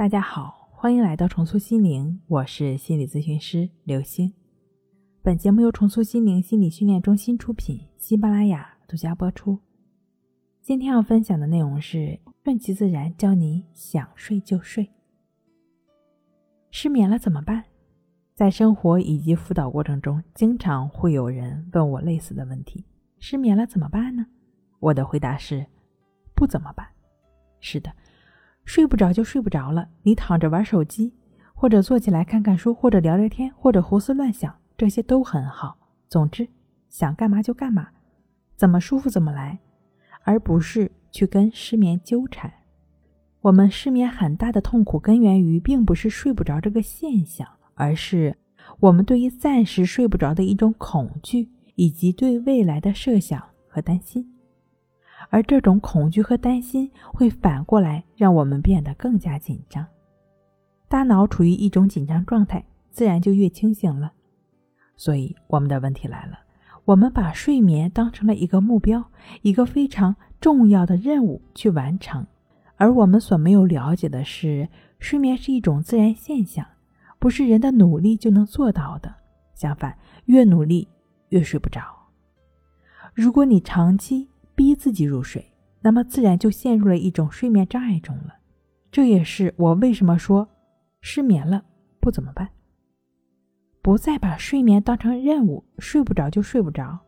大家好，欢迎来到重塑心灵，我是心理咨询师刘星。本节目由重塑心灵心理训练中心出品，喜马拉雅独家播出。今天要分享的内容是顺其自然，教你想睡就睡。失眠了怎么办？在生活以及辅导过程中，经常会有人问我类似的问题：失眠了怎么办呢？我的回答是：不怎么办。是的。睡不着就睡不着了，你躺着玩手机，或者坐起来看看书，或者聊聊天，或者胡思乱想，这些都很好。总之，想干嘛就干嘛，怎么舒服怎么来，而不是去跟失眠纠缠。我们失眠很大的痛苦根源于，并不是睡不着这个现象，而是我们对于暂时睡不着的一种恐惧，以及对未来的设想和担心。而这种恐惧和担心会反过来让我们变得更加紧张，大脑处于一种紧张状态，自然就越清醒了。所以我们的问题来了：我们把睡眠当成了一个目标，一个非常重要的任务去完成，而我们所没有了解的是，睡眠是一种自然现象，不是人的努力就能做到的。相反，越努力越睡不着。如果你长期，逼自己入睡，那么自然就陷入了一种睡眠障碍中了。这也是我为什么说失眠了不怎么办。不再把睡眠当成任务，睡不着就睡不着。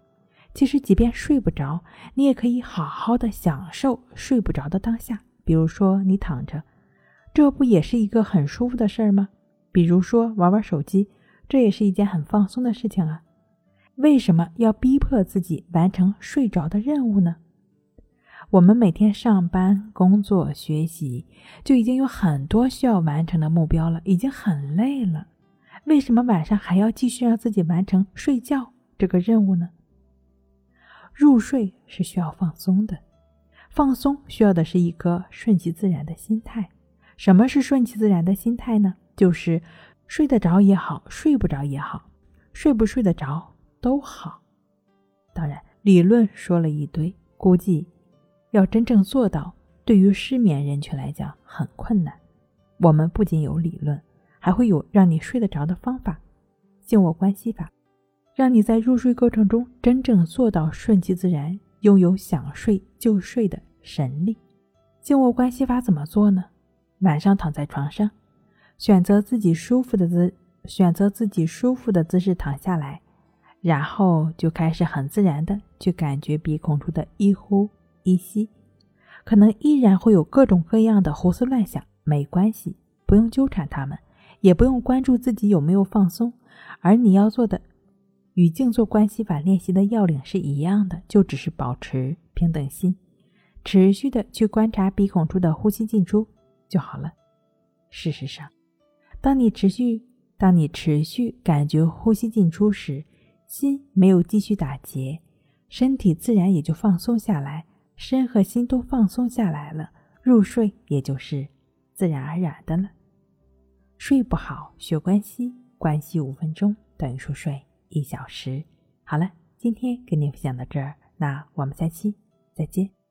其实，即便睡不着，你也可以好好的享受睡不着的当下。比如说，你躺着，这不也是一个很舒服的事儿吗？比如说，玩玩手机，这也是一件很放松的事情啊。为什么要逼迫自己完成睡着的任务呢？我们每天上班、工作、学习，就已经有很多需要完成的目标了，已经很累了。为什么晚上还要继续让自己完成睡觉这个任务呢？入睡是需要放松的，放松需要的是一颗顺其自然的心态。什么是顺其自然的心态呢？就是睡得着也好，睡不着也好，睡不睡得着。都好，当然理论说了一堆，估计要真正做到，对于失眠人群来讲很困难。我们不仅有理论，还会有让你睡得着的方法，静卧关系法，让你在入睡过程中真正做到顺其自然，拥有想睡就睡的神力。静卧关系法怎么做呢？晚上躺在床上，选择自己舒服的姿，选择自己舒服的姿势躺下来。然后就开始很自然的去感觉鼻孔处的一呼一吸，可能依然会有各种各样的胡思乱想，没关系，不用纠缠他们，也不用关注自己有没有放松，而你要做的与静坐关系法练习的要领是一样的，就只是保持平等心，持续的去观察鼻孔处的呼吸进出就好了。事实上，当你持续当你持续感觉呼吸进出时，心没有继续打结，身体自然也就放松下来，身和心都放松下来了，入睡也就是自然而然的了。睡不好学关系，关系五分钟等于熟睡一小时。好了，今天跟您分享到这儿，那我们下期再见。